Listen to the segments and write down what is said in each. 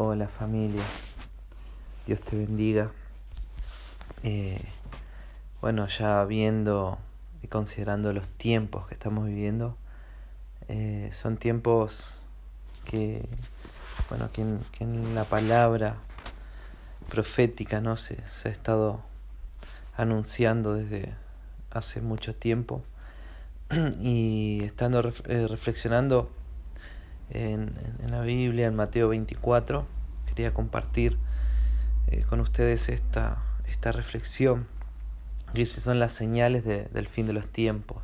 Hola familia, Dios te bendiga. Eh, bueno, ya viendo y considerando los tiempos que estamos viviendo, eh, son tiempos que, bueno, que en, la palabra profética no se, se ha estado anunciando desde hace mucho tiempo. Y estando eh, reflexionando en, la Biblia, en Mateo 24. Quería compartir eh, con ustedes esta, esta reflexión. Esas son las señales del fin de los tiempos.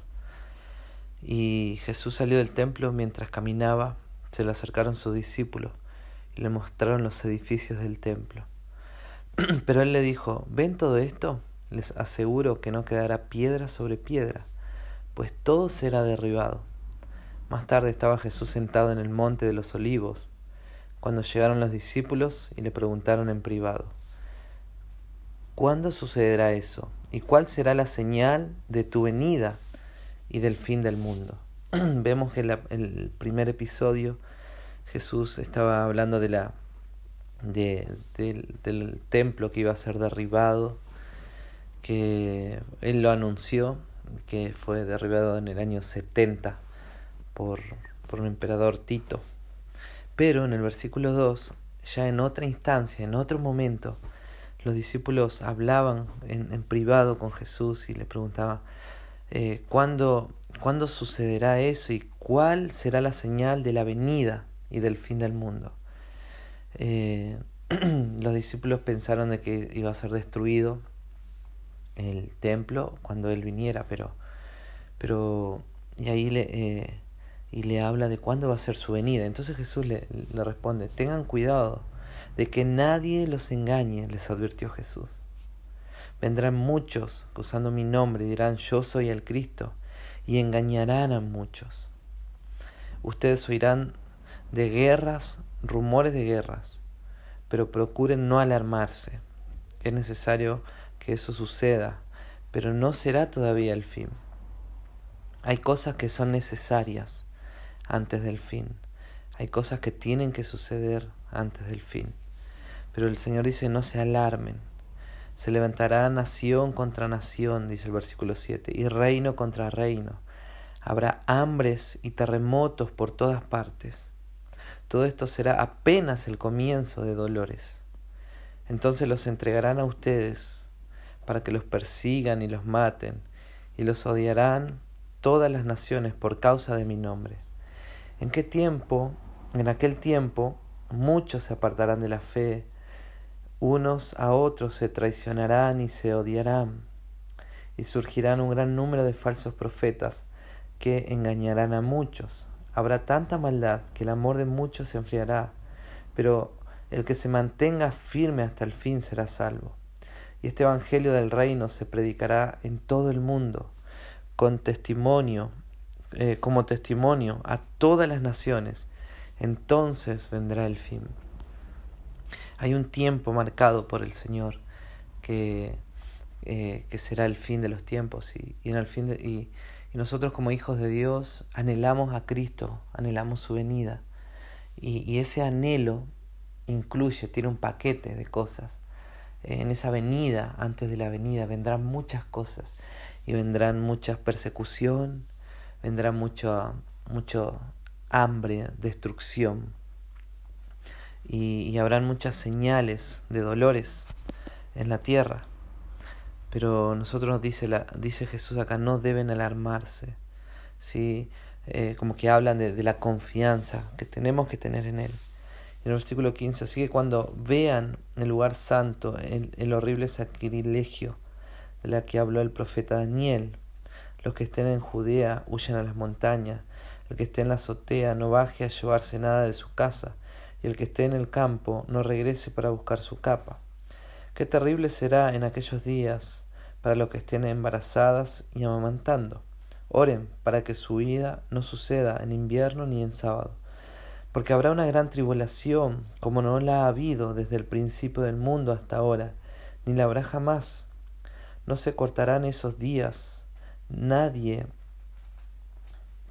Y Jesús salió del templo mientras caminaba, se le acercaron sus discípulos y le mostraron los edificios del templo. Pero él le dijo, ¿ven todo esto? Les aseguro que no quedará piedra sobre piedra, pues todo será derribado. Más tarde estaba Jesús sentado en el monte de los olivos, cuando llegaron los discípulos y le preguntaron en privado, ¿cuándo sucederá eso? ¿Y cuál será la señal de tu venida y del fin del mundo? Vemos que en el primer episodio Jesús estaba hablando de la, del templo que iba a ser derribado, que él lo anunció, que fue derribado en el año 70 por, por un emperador Tito. Pero en el versículo 2, ya en otra instancia, en otro momento, los discípulos hablaban en, en privado con Jesús y le preguntaban, eh, ¿cuándo, ¿cuándo sucederá eso y cuál será la señal de la venida y del fin del mundo? Eh, los discípulos pensaron de que iba a ser destruido el templo cuando él viniera, pero, pero y ahí le, eh, y le habla de cuándo va a ser su venida. Entonces Jesús le, le responde, tengan cuidado de que nadie los engañe, les advirtió Jesús. Vendrán muchos usando mi nombre dirán yo soy el Cristo y engañarán a muchos. Ustedes oirán de guerras, rumores de guerras, pero procuren no alarmarse. Es necesario que eso suceda, pero no será todavía el fin. Hay cosas que son necesarias antes del fin. Hay cosas que tienen que suceder antes del fin. Pero el Señor dice, no se alarmen. Se levantará nación contra nación, dice el versículo 7, y reino contra reino. Habrá hambres y terremotos por todas partes. Todo esto será apenas el comienzo de dolores. Entonces los entregarán a ustedes para que los persigan y los maten, y los odiarán todas las naciones por causa de mi nombre. ¿En qué tiempo? En aquel tiempo muchos se apartarán de la fe, unos a otros se traicionarán y se odiarán, y surgirán un gran número de falsos profetas que engañarán a muchos. Habrá tanta maldad que el amor de muchos se enfriará, pero el que se mantenga firme hasta el fin será salvo. Y este Evangelio del reino se predicará en todo el mundo, con testimonio eh, como testimonio a todas las naciones, entonces vendrá el fin. Hay un tiempo marcado por el Señor que, eh, que será el fin de los tiempos y, en el fin y, nosotros como hijos de Dios anhelamos a Cristo, anhelamos su venida y, y ese anhelo incluye, tiene un paquete de cosas. En esa venida, antes de la venida, vendrán muchas cosas y vendrán mucha persecución, vendrá mucho, mucho hambre, destrucción. Y, y, habrán muchas señales de dolores en la tierra. Pero nosotros nos dice, la, dice Jesús acá, no deben alarmarse. ¿sí? Eh, como que hablan de, de, la confianza que tenemos que tener en Él. En el versículo 15, así que cuando vean el lugar santo, el, el horrible sacrilegio de la que habló el profeta Daniel, los que estén en Judea huyen a las montañas. El que esté en la azotea no baje a llevarse nada de su casa. Y el que esté en el campo no regrese para buscar su capa. Qué terrible será en aquellos días para los que estén embarazadas y amamantando. Oren para que su vida no suceda en invierno ni en sábado. Porque habrá una gran tribulación, como no la ha habido desde el principio del mundo hasta ahora, ni la habrá jamás. No se cortarán esos días nadie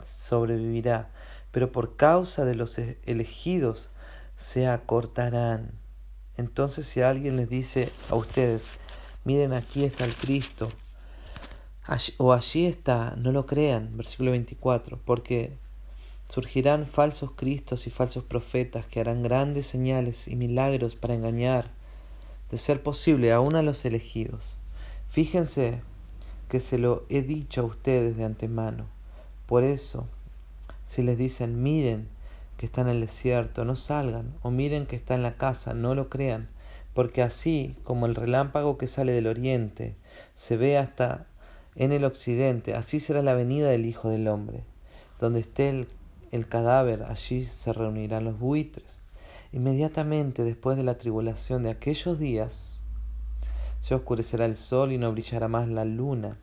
sobrevivirá, pero por causa de los e-, elegidos se acortarán. Entonces si alguien les dice a ustedes, miren aquí está el Cristo, o allí está, no lo crean, versículo 24, porque surgirán falsos cristos y falsos profetas que harán grandes señales y milagros para engañar, de ser posible, aún a los elegidos. Fíjense que se lo he dicho a ustedes de antemano. Por eso, si les dicen, miren que está en el desierto, no salgan, o miren que está en la casa, no lo crean, porque así como el relámpago que sale del oriente se ve hasta en el occidente, así será la venida del Hijo del Hombre. Donde esté el, el cadáver, allí se reunirán los buitres. Inmediatamente después de la tribulación de aquellos días, se oscurecerá el sol y no brillará más la luna,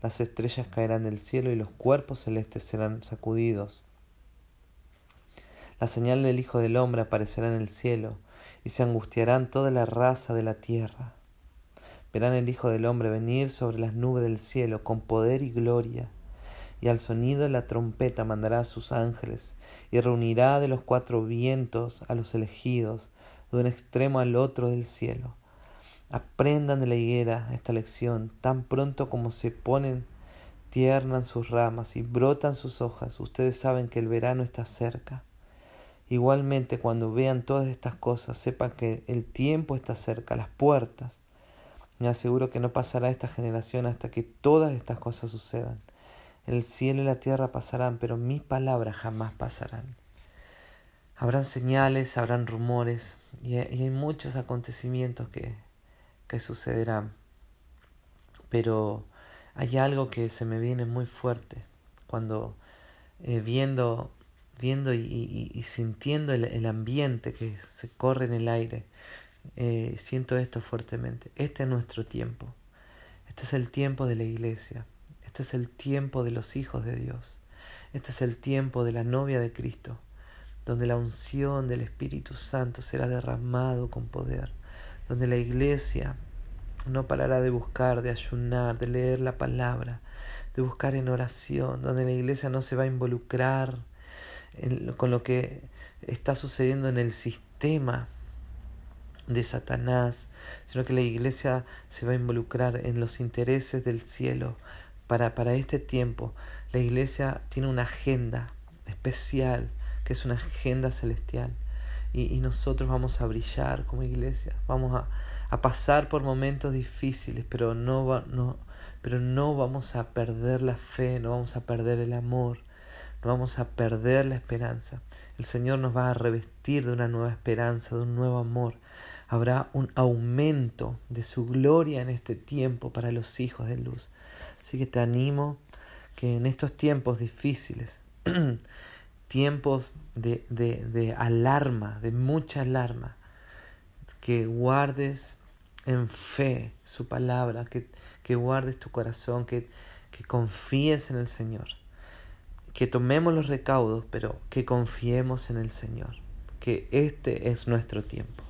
las estrellas caerán del cielo y los cuerpos celestes serán sacudidos. La señal del Hijo del Hombre aparecerá en el cielo, y se angustiarán toda la raza de la tierra. Verán el Hijo del Hombre venir sobre las nubes del cielo con poder y gloria, y al sonido de la trompeta mandará a sus ángeles, y reunirá de los cuatro vientos a los elegidos, de un extremo al otro del cielo. Aprendan de la higuera esta lección, tan pronto como se ponen tiernan sus ramas y brotan sus hojas, ustedes saben que el verano está cerca. Igualmente, cuando vean todas estas cosas, sepan que el tiempo está cerca, las puertas. Me aseguro que no pasará esta generación hasta que todas estas cosas sucedan. El cielo y la tierra pasarán, pero mis palabras jamás pasarán. Habrán señales, habrán rumores y hay muchos acontecimientos que, que sucederán. Pero hay algo que se me viene muy fuerte cuando eh, viendo, viendo y, sintiendo el, ambiente que se corre en el aire, eh, siento esto fuertemente. Este es nuestro tiempo. Este es el tiempo de la iglesia. Este es el tiempo de los hijos de Dios. Este es el tiempo de la novia de Cristo, donde la unción del Espíritu Santo será derramado con poder, donde la iglesia no parará de buscar, de ayunar, de leer la palabra, de buscar en oración, donde la iglesia no se va a involucrar con lo que está sucediendo en el sistema de Satanás, sino que la iglesia se va a involucrar en los intereses del cielo. Para, para este tiempo, la iglesia tiene una agenda especial, que es una agenda celestial. Y, nosotros vamos a brillar como iglesia, vamos a, a pasar por momentos difíciles, pero no, no, pero no vamos a perder la fe, no vamos a perder el amor, no vamos a perder la esperanza. El Señor nos va a revestir de una nueva esperanza, de un nuevo amor habrá un aumento de su gloria en este tiempo para los hijos de luz. Así que te animo que en estos tiempos difíciles, tiempos de, de, de, alarma, de mucha alarma, que guardes en fe su palabra, que, que guardes tu corazón, que, que confíes en el Señor, que tomemos los recaudos, pero que confiemos en el Señor, que este es nuestro tiempo.